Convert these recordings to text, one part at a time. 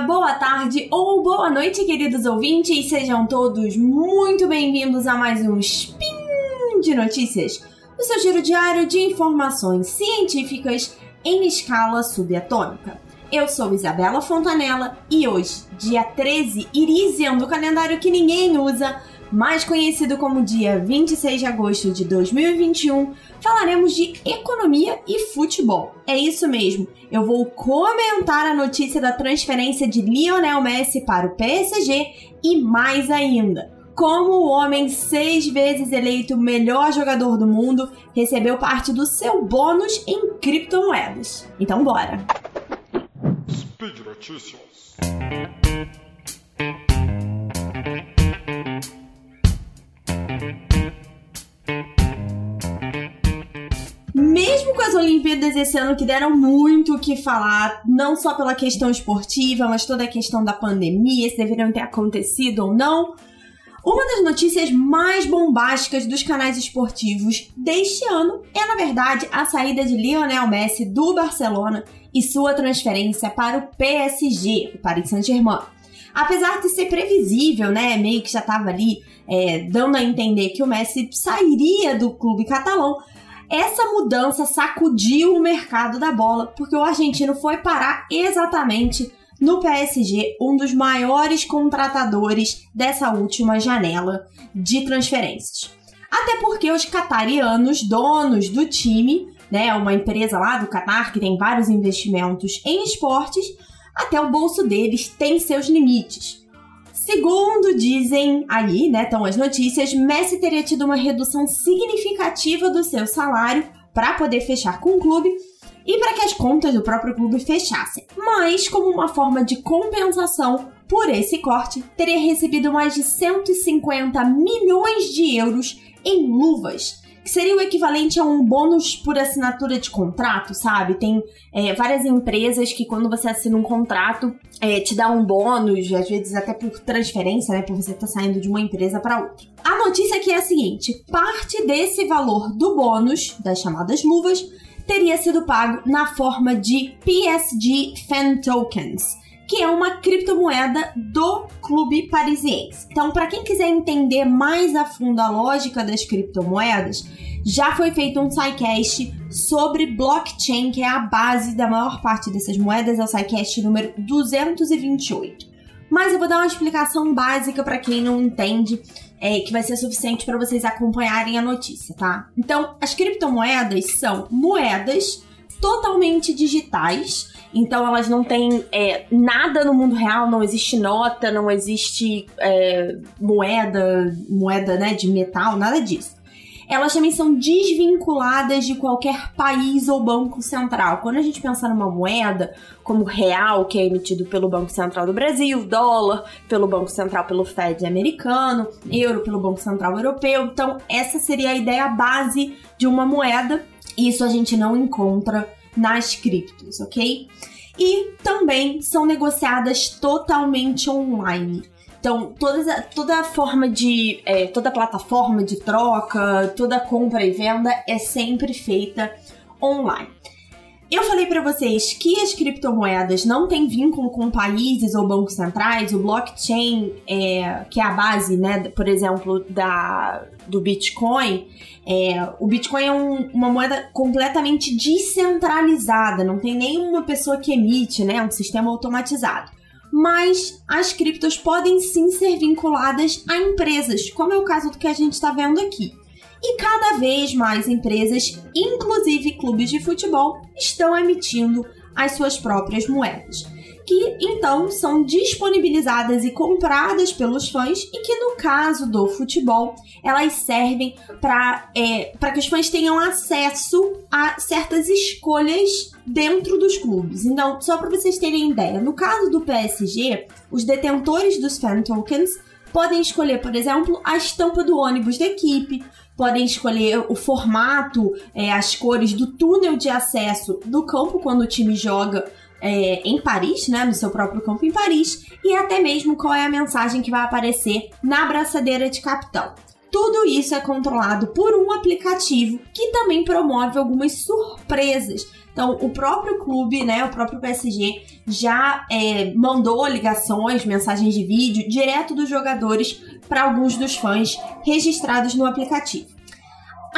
boa tarde ou boa noite, queridos ouvintes. Sejam todos muito bem-vindos a mais um Spin de Notícias, o seu giro diário de informações científicas em escala subatômica. Eu sou Isabela Fontanella e hoje, dia 13 Irisian do calendário que ninguém usa, mais conhecido como dia 26 de agosto de 2021, falaremos de economia e futebol. É isso mesmo, eu vou comentar a notícia da transferência de Lionel Messi para o PSG e mais ainda. Como o homem seis vezes eleito melhor jogador do mundo recebeu parte do seu bônus em criptomoedas. Então bora! Speed Notícias. Olimpíadas esse ano que deram muito o que falar, não só pela questão esportiva, mas toda a questão da pandemia, se deveriam ter acontecido ou não, uma das notícias mais bombásticas dos canais esportivos deste ano é, na verdade, a saída de Lionel Messi do Barcelona e sua transferência para o PSG, o Paris Saint-Germain. Apesar de ser previsível, né, meio que já estava ali é, dando a entender que o Messi sairia do clube catalão, essa mudança sacudiu o mercado da bola, porque o argentino foi parar exatamente no PSG, um dos maiores contratadores dessa última janela de transferências. Até porque os catarianos, donos do time, né, uma empresa lá do Qatar que tem vários investimentos em esportes, até o bolso deles tem seus limites. Segundo dizem aí, né, estão as notícias, Messi teria tido uma redução significativa do seu salário para poder fechar com o clube e para que as contas do próprio clube fechassem. Mas, como uma forma de compensação por esse corte, teria recebido mais de 150 milhões de euros em luvas que seria o equivalente a um bônus por assinatura de contrato, sabe? Tem é, várias empresas que quando você assina um contrato é, te dá um bônus, às vezes até por transferência, né? Por você estar tá saindo de uma empresa para outra. A notícia aqui é a seguinte: parte desse valor do bônus, das chamadas luvas, teria sido pago na forma de PSG Fan Tokens que é uma criptomoeda do clube parisiense. Então, para quem quiser entender mais a fundo a lógica das criptomoedas, já foi feito um SciCast sobre blockchain, que é a base da maior parte dessas moedas, é o SciCast número 228. Mas eu vou dar uma explicação básica para quem não entende, é, que vai ser suficiente para vocês acompanharem a notícia, tá? Então, as criptomoedas são moedas totalmente digitais então elas não têm é, nada no mundo real, não existe nota, não existe é, moeda, moeda né, de metal, nada disso. Elas também são desvinculadas de qualquer país ou banco central. Quando a gente pensa numa moeda, como real, que é emitido pelo Banco Central do Brasil, dólar pelo Banco Central pelo Fed americano, euro pelo Banco Central europeu. Então, essa seria a ideia base de uma moeda. Isso a gente não encontra nas criptos, ok? E também são negociadas totalmente online. Então, toda, toda forma de. É, toda plataforma de troca, toda compra e venda é sempre feita online. Eu falei para vocês que as criptomoedas não têm vínculo com países ou bancos centrais. O blockchain, é, que é a base, né, por exemplo, da, do Bitcoin, é, o Bitcoin é um, uma moeda completamente descentralizada, não tem nenhuma pessoa que emite, né, é um sistema automatizado. Mas as criptos podem sim ser vinculadas a empresas, como é o caso do que a gente está vendo aqui. E cada vez mais empresas, inclusive clubes de futebol, estão emitindo as suas próprias moedas, que então são disponibilizadas e compradas pelos fãs e que no caso do futebol elas servem para é, que os fãs tenham acesso a certas escolhas dentro dos clubes. Então, só para vocês terem ideia, no caso do PSG, os detentores dos fan tokens podem escolher, por exemplo, a estampa do ônibus da equipe, podem escolher o formato, é, as cores do túnel de acesso do campo quando o time joga é, em Paris, né, no seu próprio campo em Paris, e até mesmo qual é a mensagem que vai aparecer na braçadeira de capitão. Tudo isso é controlado por um aplicativo que também promove algumas surpresas. Então, o próprio clube, né, o próprio PSG, já é, mandou ligações, mensagens de vídeo direto dos jogadores para alguns dos fãs registrados no aplicativo.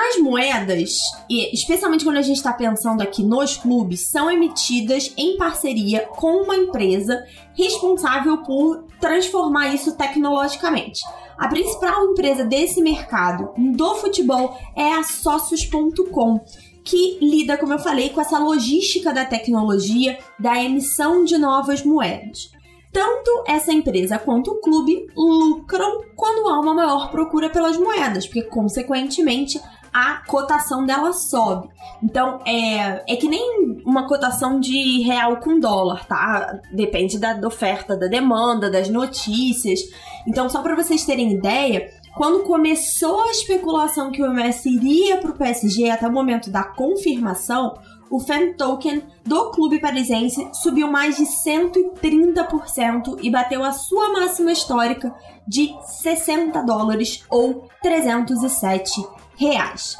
As moedas, especialmente quando a gente está pensando aqui nos clubes, são emitidas em parceria com uma empresa responsável por transformar isso tecnologicamente. A principal empresa desse mercado do futebol é a Socios.com, que lida, como eu falei, com essa logística da tecnologia da emissão de novas moedas. Tanto essa empresa quanto o clube lucram quando há uma maior procura pelas moedas, porque, consequentemente, a cotação dela sobe. Então, é, é que nem uma cotação de real com dólar, tá? Depende da, da oferta, da demanda, das notícias. Então, só para vocês terem ideia, quando começou a especulação que o Messi iria para o PSG até o momento da confirmação, o fan token do clube parisiense subiu mais de 130% e bateu a sua máxima histórica de 60 dólares ou 307 reais.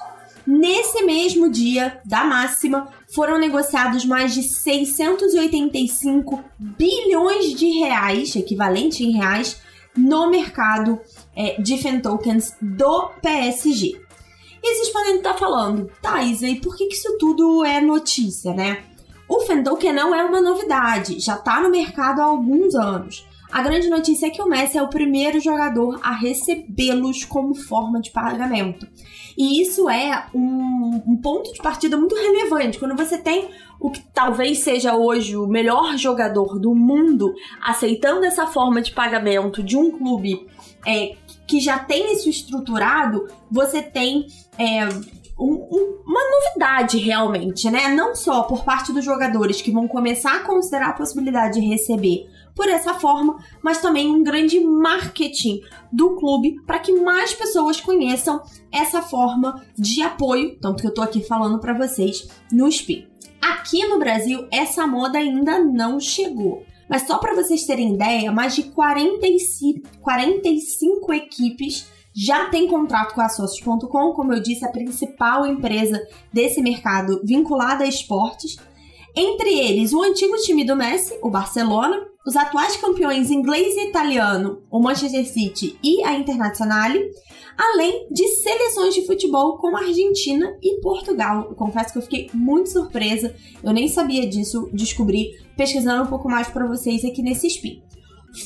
Nesse mesmo dia da máxima, foram negociados mais de 685 bilhões de reais, equivalente em reais, no mercado é, de fan tokens do PSG. E vocês podem estar falando, Isa, e por que, que isso tudo é notícia, né? O fan token não é uma novidade, já está no mercado há alguns anos. A grande notícia é que o Messi é o primeiro jogador a recebê-los como forma de pagamento. E isso é um, um, ponto de partida muito relevante. Quando você tem o que talvez seja hoje o melhor jogador do mundo aceitando essa forma de pagamento de um clube é, que já tem isso estruturado, você tem é, um, um, uma novidade realmente, né? Não só por parte dos jogadores que vão começar a considerar a possibilidade de receber por essa forma, mas também um grande marketing do clube para que mais pessoas conheçam essa forma de apoio, tanto que eu tô aqui falando para vocês no SPI. Aqui no Brasil, essa moda ainda não chegou. Mas só para vocês terem ideia, mais de 45, 45 equipes já têm contrato com a Socios.com, como eu disse, a principal empresa desse mercado vinculada a esportes. Entre eles, o antigo time do Messi, o Barcelona, os atuais campeões inglês e italiano, o Manchester City e a Internazionale, além de seleções de futebol como Argentina e Portugal. Eu confesso que eu fiquei muito surpresa, eu nem sabia disso, descobri pesquisando um pouco mais para vocês aqui nesse spin.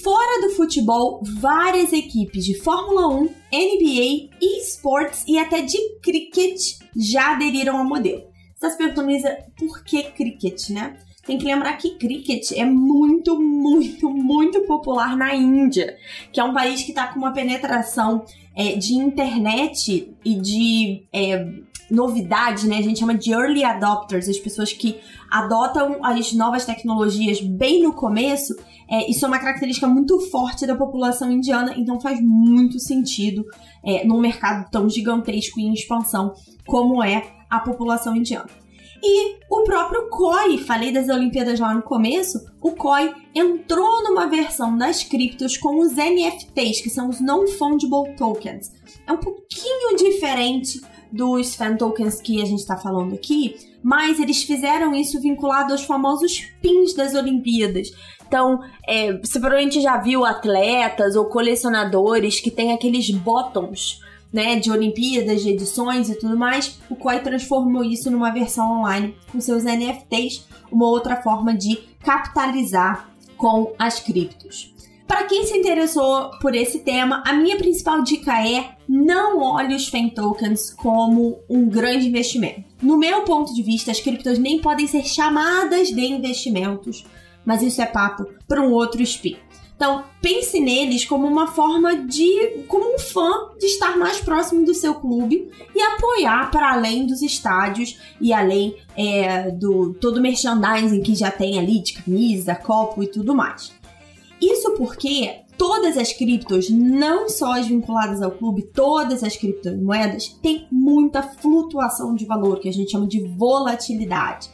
Fora do futebol, várias equipes de Fórmula 1, NBA, esportes e até de cricket já aderiram ao modelo. Você está se perguntando, Isa, por que cricket, né? Tem que lembrar que cricket é muito, muito, muito popular na Índia, que é um país que está com uma penetração é, de internet e de é, novidades, né? A gente chama de early adopters, as pessoas que adotam as novas tecnologias bem no começo. É, isso é uma característica muito forte da população indiana, então faz muito sentido é, num mercado tão gigantesco e em expansão como é a população indiana. E o próprio COI, falei das Olimpíadas lá no começo, o COI entrou numa versão das criptos com os NFTs, que são os Non-Fungible Tokens. É um pouquinho diferente dos fan tokens que a gente está falando aqui, mas eles fizeram isso vinculado aos famosos pins das Olimpíadas. Então, é, você provavelmente já viu atletas ou colecionadores que têm aqueles bottoms né, de Olimpíadas, de edições e tudo mais, o Koi transformou isso numa versão online com seus NFTs, uma outra forma de capitalizar com as criptos. Para quem se interessou por esse tema, a minha principal dica é não olhe os fan tokens como um grande investimento. No meu ponto de vista, as criptos nem podem ser chamadas de investimentos, mas isso é papo para um outro spin. Então, pense neles como uma forma de, como um fã, de estar mais próximo do seu clube e apoiar para além dos estádios e além é, do todo o merchandising que já tem ali de camisa, copo e tudo mais. Isso porque todas as criptos, não só as vinculadas ao clube, todas as criptomoedas têm muita flutuação de valor, que a gente chama de volatilidade.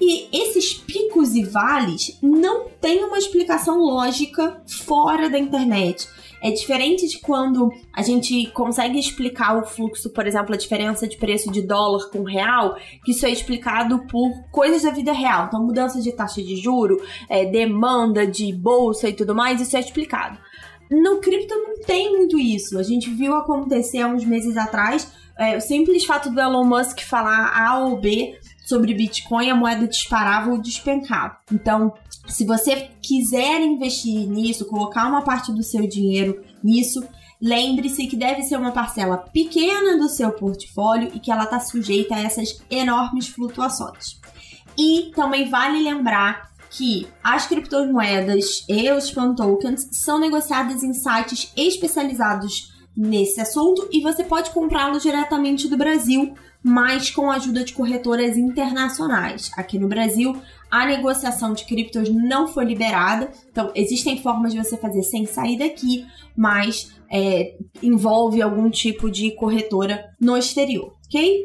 E esses picos e vales não têm uma explicação lógica fora da internet. É diferente de quando a gente consegue explicar o fluxo, por exemplo, a diferença de preço de dólar com real, que isso é explicado por coisas da vida real. Então, mudança de taxa de juro, é, demanda de bolsa e tudo mais, isso é explicado. No cripto não tem muito isso. A gente viu acontecer há uns meses atrás é, o simples fato do Elon Musk falar A ou B sobre Bitcoin, a moeda disparava ou despencava. Então, se você quiser investir nisso, colocar uma parte do seu dinheiro nisso, lembre-se que deve ser uma parcela pequena do seu portfólio e que ela está sujeita a essas enormes flutuações. E também vale lembrar que as criptomoedas e os fan tokens são negociadas em sites especializados nesse assunto e você pode comprá-los diretamente do Brasil, mas com a ajuda de corretoras internacionais. Aqui no Brasil, a negociação de criptos não foi liberada, então existem formas de você fazer sem sair daqui, mas é, envolve algum tipo de corretora no exterior, ok?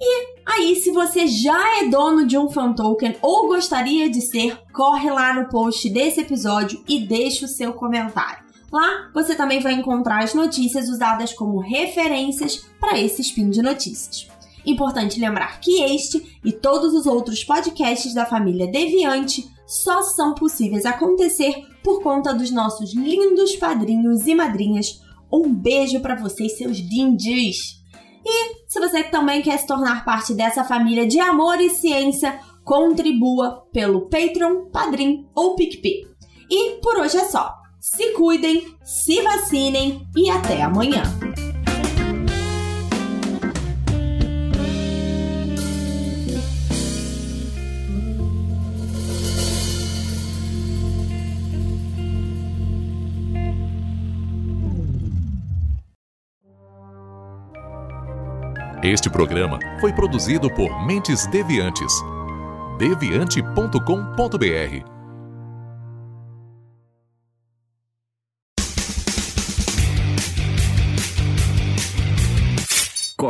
E aí, se você já é dono de um fan token ou gostaria de ser, corre lá no post desse episódio e deixe o seu comentário. Lá você também vai encontrar as notícias usadas como referências para esse spin de notícias. Importante lembrar que este e todos os outros podcasts da família Deviante só são possíveis acontecer por conta dos nossos lindos padrinhos e madrinhas. Um beijo para vocês, seus lindos! E se você também quer se tornar parte dessa família de amor e ciência, contribua pelo Patreon, Padrim ou PicPay. E por hoje é só se cuidem, se vacinem e até amanhã. Este programa foi produzido por Mentes Deviantes. deviante.com.br